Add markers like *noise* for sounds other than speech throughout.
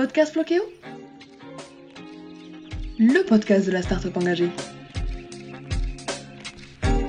Podcast Floqueo Le podcast de la start-up engagée.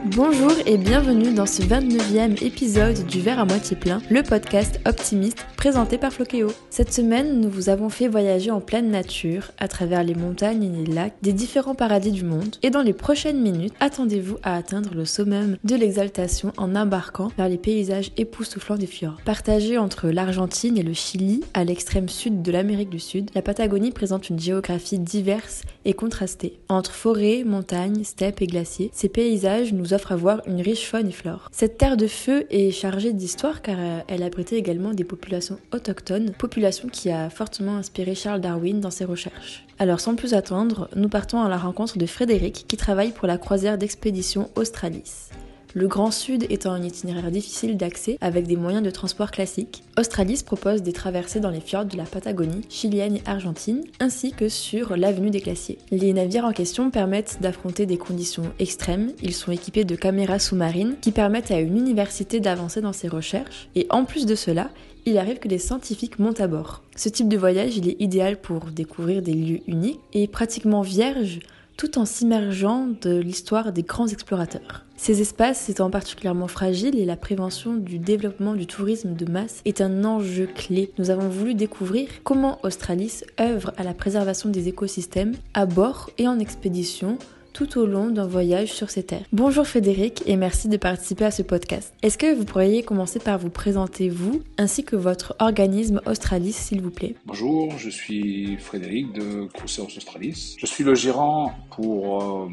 Bonjour et bienvenue dans ce 29e épisode du Verre à moitié plein, le podcast optimiste présenté par Floqueo. Cette semaine, nous vous avons fait voyager en pleine nature, à travers les montagnes et les lacs des différents paradis du monde. Et dans les prochaines minutes, attendez-vous à atteindre le summum de l'exaltation en embarquant vers les paysages époustouflants des fjords. Partagés entre l'Argentine et le Chili, à l'extrême sud de l'Amérique du Sud, la Patagonie présente une géographie diverse et contrastée. Entre forêts, montagnes, steppes et glaciers, ces paysages nous offrent à voir une riche faune et flore. Cette terre de feu est chargée d'histoire car euh, elle abritait également des populations autochtones, population qui a fortement inspiré Charles Darwin dans ses recherches. Alors sans plus attendre, nous partons à la rencontre de Frédéric qui travaille pour la croisière d'expédition Australis. Le Grand Sud étant un itinéraire difficile d'accès avec des moyens de transport classiques, Australis propose des traversées dans les fjords de la Patagonie, chilienne et argentine, ainsi que sur l'avenue des glaciers. Les navires en question permettent d'affronter des conditions extrêmes, ils sont équipés de caméras sous-marines qui permettent à une université d'avancer dans ses recherches, et en plus de cela, il arrive que des scientifiques montent à bord. Ce type de voyage, est idéal pour découvrir des lieux uniques et pratiquement vierges tout en s'immergeant de l'histoire des grands explorateurs. Ces espaces étant particulièrement fragiles et la prévention du développement du tourisme de masse est un enjeu clé. Nous avons voulu découvrir comment Australis œuvre à la préservation des écosystèmes à bord et en expédition tout au long d'un voyage sur ces terres. Bonjour Frédéric et merci de participer à ce podcast. Est-ce que vous pourriez commencer par vous présenter vous ainsi que votre organisme Australis s'il vous plaît? Bonjour, je suis Frédéric de Cruceros Australis. Je suis le gérant pour euh,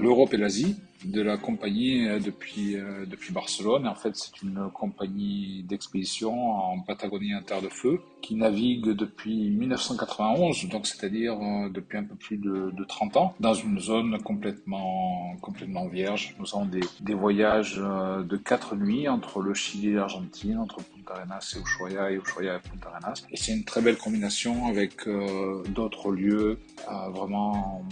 l'Europe et l'Asie de la compagnie euh, depuis, euh, depuis Barcelone. En fait, c'est une compagnie d'expédition en Patagonie en terre de feu qui navigue depuis 1991, donc c'est-à-dire euh, depuis un peu plus de, de, 30 ans, dans une zone complètement, complètement vierge. Nous avons des, des voyages de quatre nuits entre le Chili et l'Argentine, entre Punta Arenas et Ushuaia et Ushuaia et Punta Arenas. Et c'est une très belle combinaison avec d'autres lieux vraiment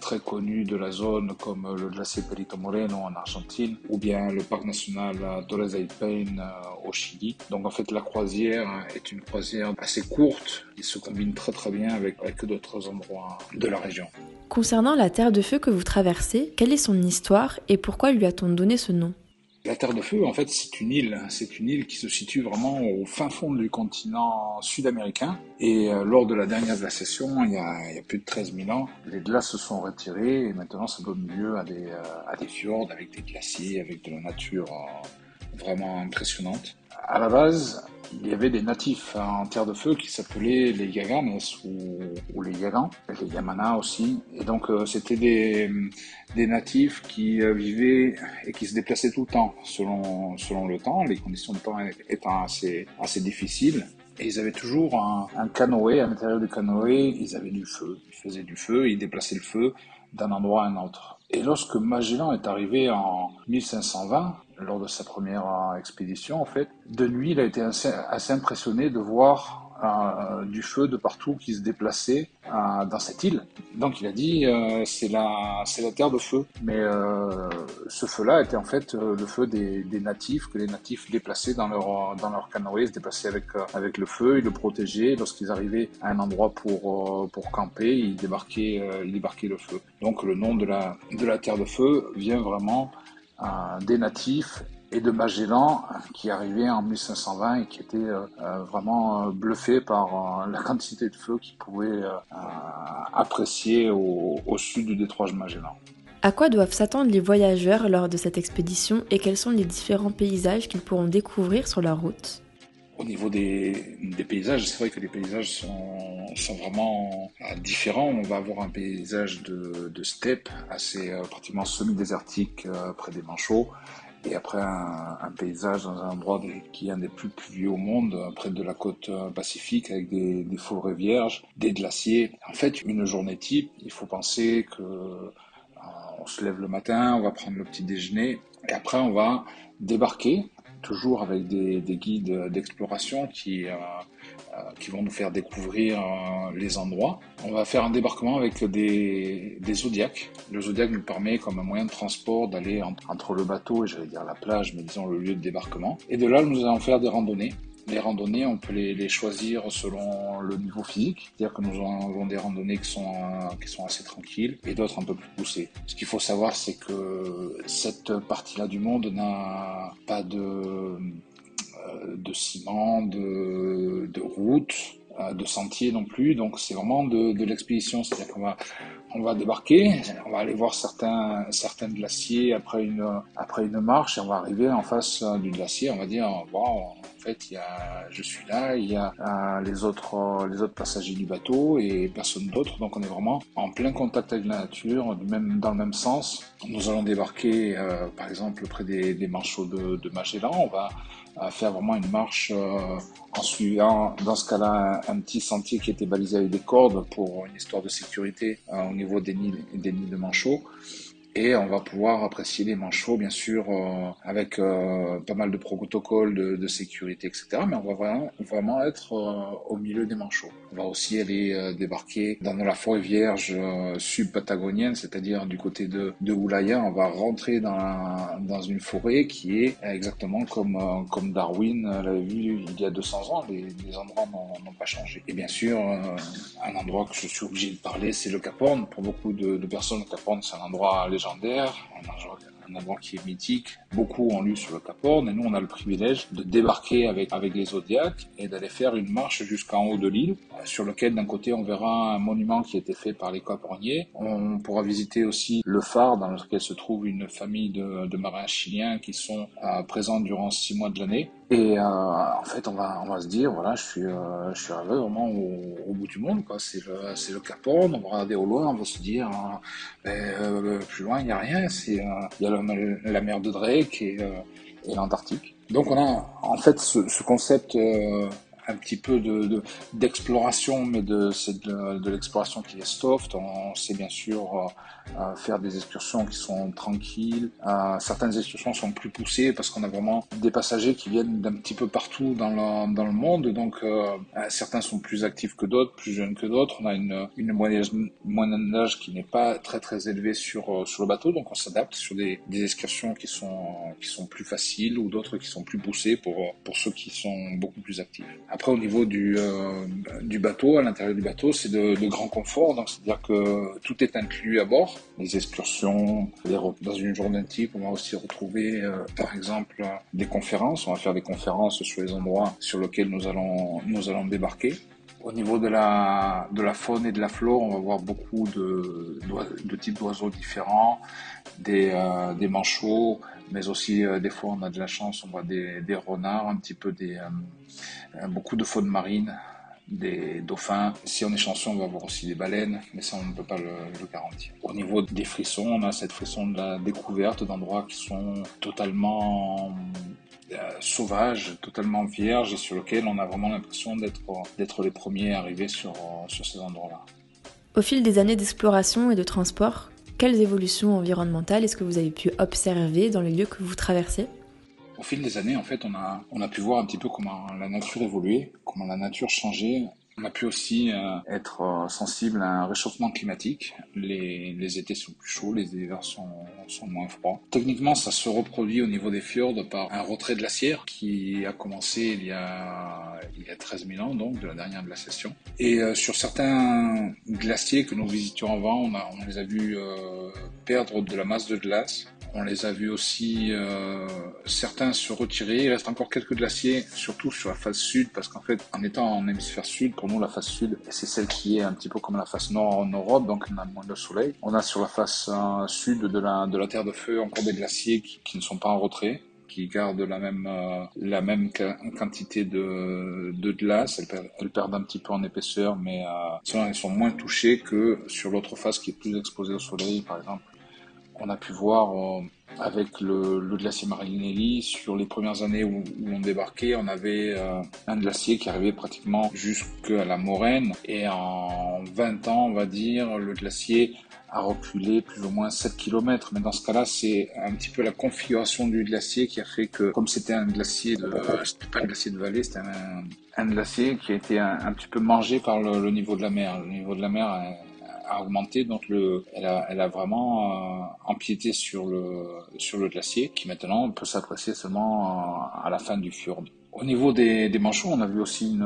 très connus de la zone comme le glacier En Argentine ou bien le parc national Torres del Paine euh, au Chili. Donc en fait la croisière est une croisière assez courte qui se combine très très bien avec, avec d'autres endroits de la région. Concernant la Terre de Feu que vous traversez, quelle est son histoire et pourquoi lui a-t-on donné ce nom? La Terre de Feu, en fait, c'est une île. C'est une île qui se situe vraiment au fin fond du continent sud-américain. Et euh, lors de la dernière glaciation, il y, a, plus de 13 000 ans, les glaces se sont retirées et maintenant ça donne lieu à des, euh, à des fjords avec des glaciers, avec de la nature euh, vraiment impressionnante. À la base, il y avait des natifs en terre de feu qui s'appelaient les Yaganes ou, les Yagans, les Yamana aussi. Et donc euh, c'était des, des natifs qui euh, vivaient et qui se déplaçaient tout le temps selon, selon le temps, les conditions de temps étant assez, assez difficiles. Et ils avaient toujours un, un canoë, à l'intérieur du canoë, ils avaient du feu. Ils faisaient du feu, ils déplaçaient le feu d'un endroit à un autre. Et lorsque Magellan est arrivé en 1520, lors de sa première euh, expédition, en fait, de nuit, il a été assez, impressionné de voir euh, du feu de partout qui se déplaçait euh, dans cette île. Donc il a dit c'est la la terre de feu. Mais ce feu-là était en fait le feu des, natifs que les natifs déplaçaient dans leur dans canoë, se déplaçaient avec le feu, ils le protégeaient. Lorsqu'ils arrivaient à un endroit pour camper, ils débarquaient le feu. Donc le nom de la terre de feu vient vraiment des natifs et de Magellan qui arrivait en 1520 et qui était euh, euh, vraiment euh, bluffé par la quantité de feu qu'il pouvait apprécier au, au, sud du détroit de Magellan. À quoi doivent s'attendre les voyageurs lors de cette expédition et quels sont les différents paysages qu'ils pourront découvrir sur leur route? Au niveau des, des paysages, c'est vrai que les paysages sont, sont vraiment différents. On va avoir un paysage de, de steppe assez pratiquement semi-désertique près des manchots et après un, un, paysage dans un endroit qui est un des plus pluvieux au monde, près de la côte euh, pacifique, avec des, des, forêts vierges, des glaciers. En fait, une journée type, il faut penser que euh, on se lève le matin, on va prendre le petit déjeuner, et après on va débarquer, toujours avec des, des guides d'exploration qui euh, euh, qui vont nous faire découvrir euh, les endroits. On va faire un débarquement avec des, zodiacs. Le zodiac nous permet comme un moyen de transport d'aller entre le bateau et j'allais dire la plage, mais disons le lieu de débarquement. Et de là, nous allons faire des randonnées les randonnées, on peut les, choisir selon le niveau physique. C'est-à-dire que nous avons des randonnées qui sont, qui sont assez tranquilles et d'autres un peu plus poussées. Ce qu'il faut savoir, c'est que cette partie-là du monde n'a pas de, euh, de ciment, de, de route, euh, de sentiers non plus. Donc c'est vraiment de, de l'expédition, c'est-à-dire qu'on va on va débarquer, on va aller voir certains certains glaciers après une après une marche et on va arriver en face du glacier, on va dire en fait il y a je suis là, il y a euh, les autres les autres passagers du bateau et personne d'autre. Donc on est vraiment en plein contact avec la nature, même dans le même sens. Nous allons débarquer euh, par exemple près des, des manchots de, Magellan, on va faire vraiment une marche euh, en suivant, dans ce cas-là, un, petit sentier qui était balisé avec des cordes pour une histoire de sécurité euh, au niveau des nids de manchots et on va pouvoir apprécier les manchots, bien sûr, euh, avec euh, pas mal de protocoles de, sécurité, etc. Mais on va vraiment, vraiment être euh, au milieu des manchots. On va aussi aller débarquer dans la forêt vierge sub-patagonienne, c'est-à-dire du côté de, de Oulaya. On va rentrer dans, dans une forêt qui est exactement comme, comme Darwin l'avait vu il y a 200 ans. Les, endroits n'ont pas changé. Et bien sûr, un endroit que je suis obligé de parler, c'est le Cap Horn. Pour beaucoup de, personnes, le Cap Horn, c'est un endroit légendaire, un endroit qui est mythique. Beaucoup ont lu sur le Cap Horn et nous on a le privilège de débarquer avec, avec les Zodiacs et d'aller faire une marche jusqu'en haut de l'île sur lequel d'un côté on verra un monument qui a été fait par les Caporniers. On pourra visiter aussi le phare dans lequel se trouve une famille de, de marins chiliens qui sont euh, présents durant six mois de l'année. Et euh, en fait, on va, on va se dire, voilà, je suis, euh, je suis arrivé vraiment au, au, bout du monde, quoi. C'est le, c'est le Cap. On va regarder au loin, on va se dire, ben, euh, plus loin, il n'y a rien. C'est, il y a la, la mer de Drake et, et l'Antarctique. Donc on a en fait ce, ce concept un petit peu de, d'exploration, mais de, c'est de, de l'exploration qui est soft. On sait bien sûr euh, faire des excursions qui sont tranquilles. Euh, certaines excursions sont plus poussées parce qu'on a vraiment des passagers qui viennent d'un petit peu partout dans le, dans le monde. Donc euh, certains sont plus actifs que d'autres, plus jeunes que d'autres. On a une, une moyenne d'âge qui n'est pas très très élevée sur, sur le bateau, donc on s'adapte sur des, des excursions qui sont, qui sont plus faciles ou d'autres qui sont plus poussées pour, pour ceux qui sont beaucoup plus actifs. Après, au niveau du, euh, du bateau, à l'intérieur du bateau, c'est de, grand confort. Donc, c'est-à-dire que tout est inclus à bord. Les excursions, dans une journée type, on va aussi retrouver, euh, par exemple, des conférences. On va faire des conférences sur les endroits sur lesquels nous allons débarquer. Au niveau de la, de la faune et de la flore, on va voir beaucoup de, de types d'oiseaux différents, des, euh, des manchots, mais aussi euh, des fois on a de la chance, on voit des, des renards, un petit peu des, euh, beaucoup de faune marine, des dauphins. Si on est chanceux, on va voir aussi des baleines, mais ça, on ne peut pas le, le, garantir. Au niveau des frissons, on a cette frisson de la découverte d'endroits qui sont totalement euh, sauvages, totalement vierges et sur lesquels on a vraiment l'impression d'être, d'être les premiers arrivés sur, sur ces endroits-là. Au fil des années d'exploration et de transport, quelles évolutions environnementales est-ce que vous avez pu observer dans les lieux que vous traversez? Au fil des années, en fait, on a, on a pu voir un petit peu comment la nature évoluait, comment la nature changeait. On a pu aussi euh, être euh, sensible à un réchauffement climatique. Les, les étés sont plus chauds, les hivers sont, sont moins froids. Techniquement, ça se reproduit au niveau des fjords par un retrait glaciaire qui a commencé il y a, il y a 13 000 ans, donc de la dernière glaciation. Et euh, sur certains glaciers que nous visitions avant, on, a, on les a vus euh, perdre de la masse de glace on les a vus aussi euh, certains se retirer. Il reste encore quelques glaciers, surtout sur la face sud, parce qu'en fait, en étant en hémisphère sud, pour nous, la face sud, c'est celle qui est un petit peu comme la face nord en Europe, donc on a moins de soleil. On a sur la face euh, sud de la, de la Terre de Feu encore des glaciers qui, ne sont pas en retrait qui gardent la même euh, la même quantité de, de glace. Elles, perdent, un petit peu en épaisseur, mais elles sont moins touchées que sur l'autre face qui est plus exposée au soleil, par exemple on a pu voir euh, avec le, glacier Marinelli sur les premières années où, on débarquait, on avait euh, un glacier qui arrivait pratiquement jusqu'à la Moraine et en 20 ans, on va dire, le glacier a reculé plus ou moins 7 km. Mais dans ce cas-là, c'est un petit peu la configuration du glacier qui a fait que, comme c'était un glacier de, c'était pas un glacier de vallée, c'était un, glacier qui a été un, petit peu mangé par le, niveau de la mer. Le niveau de la mer augmenté, donc le, elle, a, elle a vraiment euh, empiété sur le, sur le glacier, qui maintenant peut s'apprécier seulement euh, à la fin du fjord. Au niveau des, des manchots, on a vu aussi une,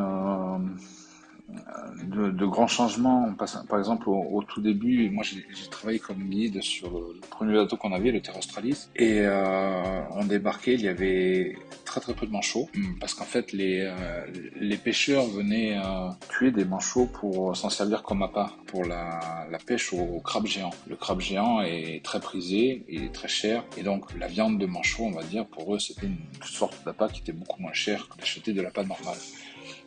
de, grands changements. Par exemple, au, tout début, moi j'ai travaillé comme guide sur le, premier bateau qu'on avait, le Terre Australis, et euh, on débarquait, il y avait très très peu de manchots, hmm. parce qu'en fait les, euh, pêcheurs venaient euh, tuer des manchots pour s'en servir comme appât pour la, la pêche au, crabe géant. Le crabe géant est très prisé, il est très cher, et donc la viande de manchot, on va dire, pour eux c'était une sorte d'appât qui était beaucoup moins cher que d'acheter de l'appât normal.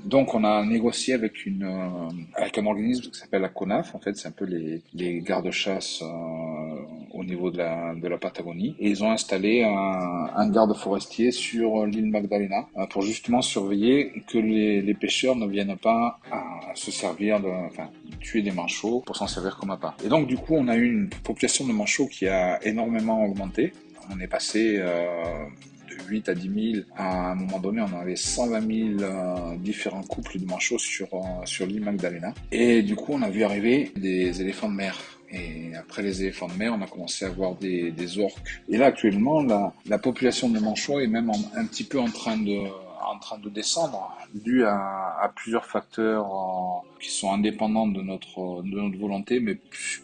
Donc on a négocié avec une euh, avec un organisme qui s'appelle la CONAF. En fait, c'est un peu les, les gardes-chasse euh, au niveau de la de la Patagonie. Et ils ont installé un, un garde forestier sur l'île Magdalena euh, pour justement surveiller que les, les pêcheurs ne viennent pas à se servir de, enfin, tuer des manchots pour s'en servir comme appât. Et donc du coup, on a eu une population de manchots qui a énormément augmenté. On est passé euh, 8 à 10 000. À un moment donné, on avait 120 000 euh, différents couples de manchots sur, euh, sur l'île Magdalena. Et du coup, on a vu arriver des éléphants de mer. Et après les éléphants de mer, on a commencé à voir des, orques. Et là, actuellement, la, la population de manchots est même un petit peu en train de, train de descendre, dû à, plusieurs facteurs euh, qui sont indépendants de notre, de notre volonté, mais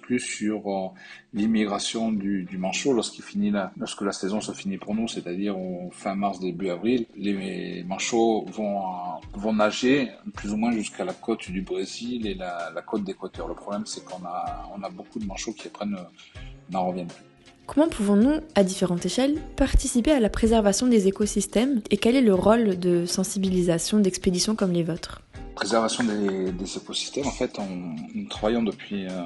plus, sur euh, l'immigration du, manchot lorsqu'il finit la, lorsque la saison se finit pour nous, c'est-à-dire fin mars, début avril, les manchots vont, vont nager plus ou moins jusqu'à la côte du Brésil et la, la côte d'Équateur. Le problème, c'est qu'on a, on a beaucoup de manchots qui prennent, n'en reviennent plus. Comment pouvons-nous, à différentes échelles, participer à la préservation des écosystèmes et quel est le rôle de sensibilisation d'expéditions comme les vôtres? Préservation des, écosystèmes, en fait, nous travaillons depuis euh,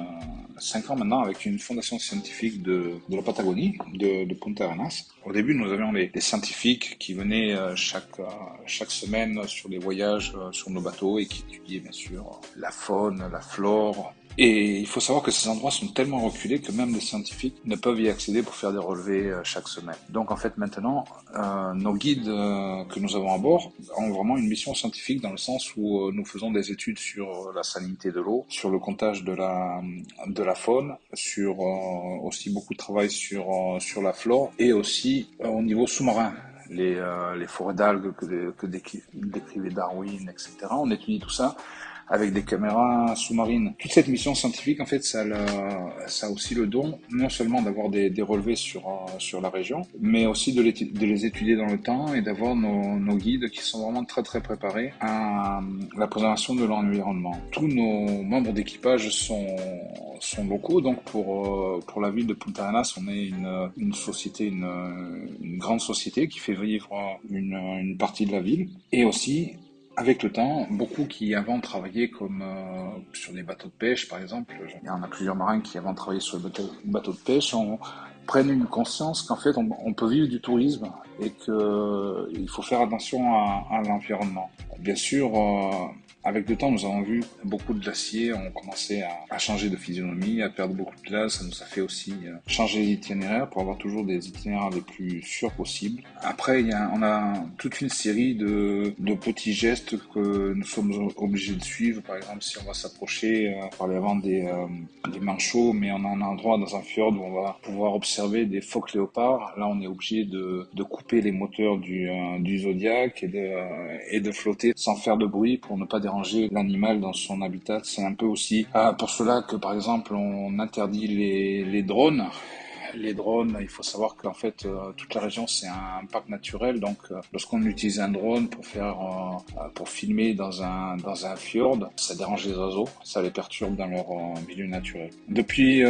5 ans maintenant avec une fondation scientifique de, la Patagonie, de, Punta Arenas. Au début, nous avions des scientifiques qui venaient euh, chaque, euh, chaque semaine sur des voyages euh, sur nos bateaux et qui étudiaient bien sûr la faune, la flore, et il faut savoir que ces endroits sont tellement reculés que même les scientifiques ne peuvent y accéder pour faire des relevés euh, chaque semaine. Donc en fait maintenant, euh, nos guides euh, que nous avons à bord ont vraiment une mission scientifique dans le sens où euh, nous faisons des études sur la salinité de l'eau, sur le comptage de la de la faune, sur aussi beaucoup de travail sur sur la flore et aussi au niveau sous-marin. Les, les forêts d'algues que, que décrivait Darwin, etc. On étudie tout ça avec des caméras sous-marines. Toute cette mission scientifique, en fait, ça, ça a aussi le don, non seulement d'avoir des, des, relevés sur, euh, sur la région, mais aussi de les, de les étudier dans le temps et d'avoir nos, nos, guides qui sont vraiment très très préparés à la préservation de l'environnement. Tous nos membres d'équipage sont, sont locaux, donc pour, euh, pour la ville de Punta Arenas, on est une, une société, une, une grande société qui fait vivre une, une partie de la ville et aussi avec le temps, beaucoup qui avant travaillaient comme euh, sur des bateaux de pêche, par exemple, il y en a plusieurs marins qui avant travaillé sur des bateaux, de pêche, on, prennent une conscience qu'en fait on, peut vivre du tourisme et qu'il faut faire attention à, à l'environnement. Bien sûr, euh, avec le temps, nous avons vu beaucoup de glaciers ont commencé à, changer de physionomie, à perdre beaucoup de glace. Ça nous a fait aussi euh, changer l'itinéraire pour avoir toujours des itinéraires les plus sûrs possibles. Après, y a, on a toute une série de, petits gestes que nous sommes obligés de suivre. Par exemple, si on va s'approcher, euh, parler avant des, euh, des manchots, mais on a un endroit dans un fjord où on va pouvoir observer des phoques léopards. Là, on est obligé de, de couper les moteurs du, euh, du Zodiac et de, euh, et de flotter sans faire de bruit pour ne pas déranger l'animal dans son habitat. C'est un peu aussi ah, pour cela que par exemple on interdit les, drones les drones, il faut savoir qu'en fait euh, toute la région c'est un parc naturel, donc euh, lorsqu'on utilise un drone pour faire euh, pour filmer dans un dans un fjord, ça dérange les oiseaux, ça les perturbe dans leur milieu naturel. Depuis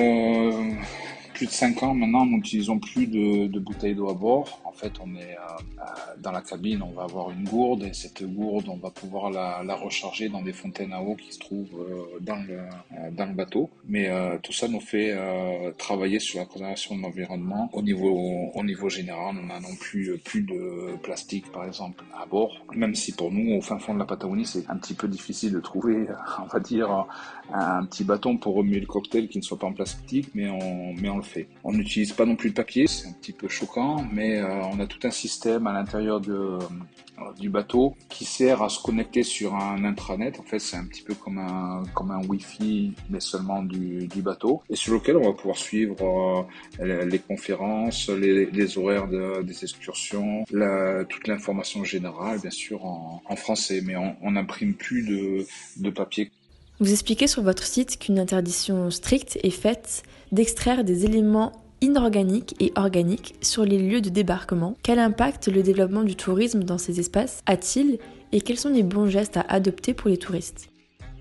plus de 5 ans maintenant, nous n'utilisons plus de, bouteilles d'eau à bord. En fait, on est euh, dans la cabine, on va avoir une gourde et cette gourde, on va pouvoir la, recharger dans des fontaines à eau qui se trouvent euh, dans, le, euh, bateau. Mais euh, tout ça nous fait euh, travailler sur la préservation de l'environnement. Au niveau, au niveau général, on n'a non plus plus de plastique, par exemple, à bord. Même si pour nous, au fin fond de la Patagonie, c'est un petit peu difficile de trouver, *laughs* on va dire, un petit bâton pour remuer le cocktail qui ne soit pas en plastique, mais on, mais on On n'utilise pas non plus de papier, c'est un petit peu choquant, mais euh, on a tout un système à l'intérieur de, du bateau qui sert à se connecter sur un intranet. En fait, c'est un petit peu comme un, Wi-Fi, mais seulement du, bateau, et sur lequel on va pouvoir suivre euh, les conférences, les, horaires de, des excursions, toute l'information générale, bien sûr, en, français, mais on n'imprime plus de papier. Vous expliquez sur votre site qu'une interdiction stricte est faite d'extraire des éléments inorganiques et organiques sur les lieux de débarquement. Quel impact le développement du tourisme dans ces espaces a-t-il et quels sont les bons gestes à adopter pour les touristes?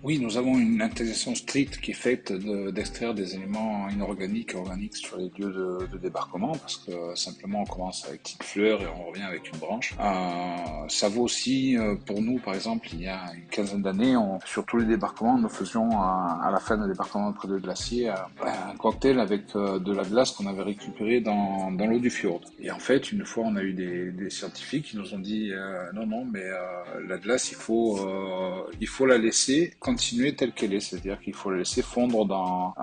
Oui, nous avons une interdiction stricte qui est faite d'extraire des éléments inorganiques et organiques sur les lieux de, débarquement parce que simplement on commence avec une fleur et on revient avec une branche. Euh, ça vaut aussi euh, pour nous, par exemple, il y a une quinzaine d'années, sur tous les débarquements, nous faisions à, la fin de débarquement près de glacier un cocktail avec euh, de la glace qu'on avait récupérée dans, dans l'eau du fjord. Et en fait, une fois, on a eu des, scientifiques qui nous ont dit euh, non, non, mais la glace, il faut, il faut la laisser continuer telle qu'elle est, c'est-à-dire qu'il faut la laisser fondre dans,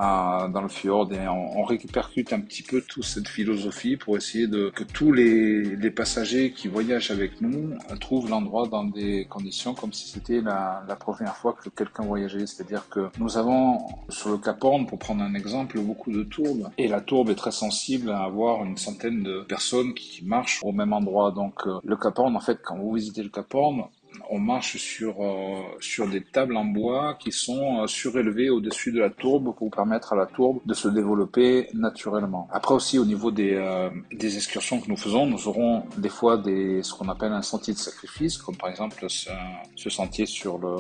dans le fjord et on, répercute un petit peu toute cette philosophie pour essayer de que tous les, les passagers qui voyagent avec nous trouvent l'endroit dans des conditions comme si c'était la, la première fois que quelqu'un voyageait, c'est-à-dire que nous avons sur le Cap Horn, pour prendre un exemple, beaucoup de tourbes et la tourbe est très sensible à avoir une centaine de personnes qui marchent au même endroit. Donc euh, le Cap Horn, en fait, quand vous visitez le Cap Horn, on marche sur, euh, sur des tables en bois qui sont euh, surélevées au-dessus de la tourbe pour permettre à la tourbe de se développer naturellement. Après aussi au niveau des, euh, des excursions que nous faisons, nous aurons des fois des, ce qu'on appelle un sentier de sacrifice, comme par exemple ce, ce sentier sur le,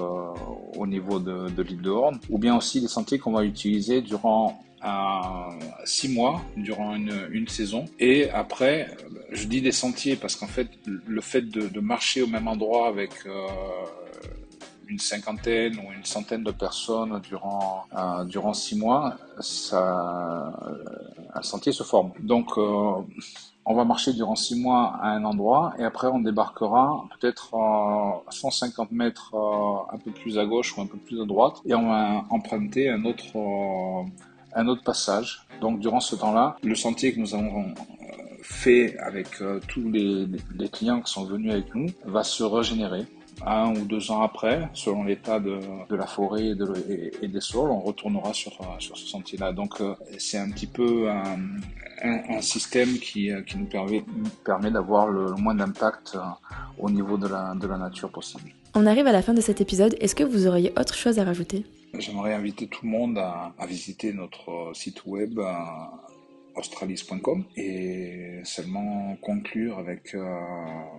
au niveau de, de l'île de Horn, ou bien aussi des sentiers qu'on va utiliser durant à six mois durant une, saison. Et après, je dis des sentiers parce qu'en fait, le fait de, marcher au même endroit avec euh, une cinquantaine ou une centaine de personnes durant euh, durant six mois, ça, un sentier se forme. Donc euh, on va marcher durant six mois à un endroit et après on débarquera peut-être à 150 mètres un peu plus à gauche ou un peu plus à droite et on va emprunter un autre un autre passage. Donc durant ce temps-là, le sentier que nous avons euh, fait avec euh, tous les, clients qui sont venus avec nous va se régénérer. Un ou deux ans après, selon l'état de, la forêt et, de, des sols, on retournera sur, euh, sur ce sentier-là. Donc c'est un petit peu un système qui, qui, nous permet, permet d'avoir le, moins d'impact au niveau de la, de la nature possible. On arrive à la fin de cet épisode. Est-ce que vous auriez autre chose à rajouter? J'aimerais inviter tout le monde à, visiter notre site web euh, australis.com et seulement conclure avec euh,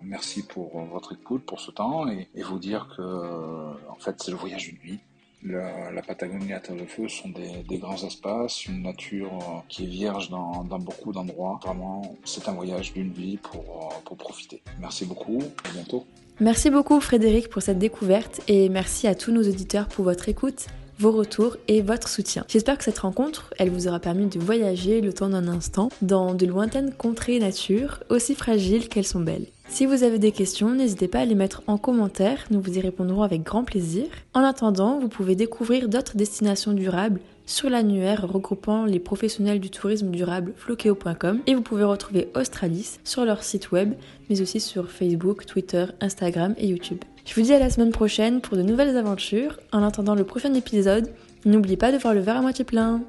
merci pour votre écoute pour ce temps et, et vous dire que en fait c'est le voyage d'une vie. La, la, Patagonie à Terre de Feu sont des, grands espaces, une nature qui est vierge dans, dans beaucoup d'endroits. Vraiment, c'est un voyage d'une vie pour, pour profiter. Merci beaucoup, à bientôt. Merci beaucoup Frédéric pour cette découverte et merci à tous nos auditeurs pour votre écoute vos retours et votre soutien. J'espère que cette rencontre, elle vous aura permis de voyager le temps d'un instant dans de lointaines contrées nature, aussi fragiles qu'elles sont belles. Si vous avez des questions, n'hésitez pas à les mettre en commentaire, nous vous y répondrons avec grand plaisir. En attendant, vous pouvez découvrir d'autres destinations durables sur l'annuaire regroupant les professionnels du tourisme durable flokeo.com et vous pouvez retrouver Australis sur leur site web, mais aussi sur Facebook, Twitter, Instagram et YouTube. Je vous dis à la semaine prochaine pour de nouvelles aventures. En attendant le prochain épisode, n'oubliez pas de voir le verre à moitié plein.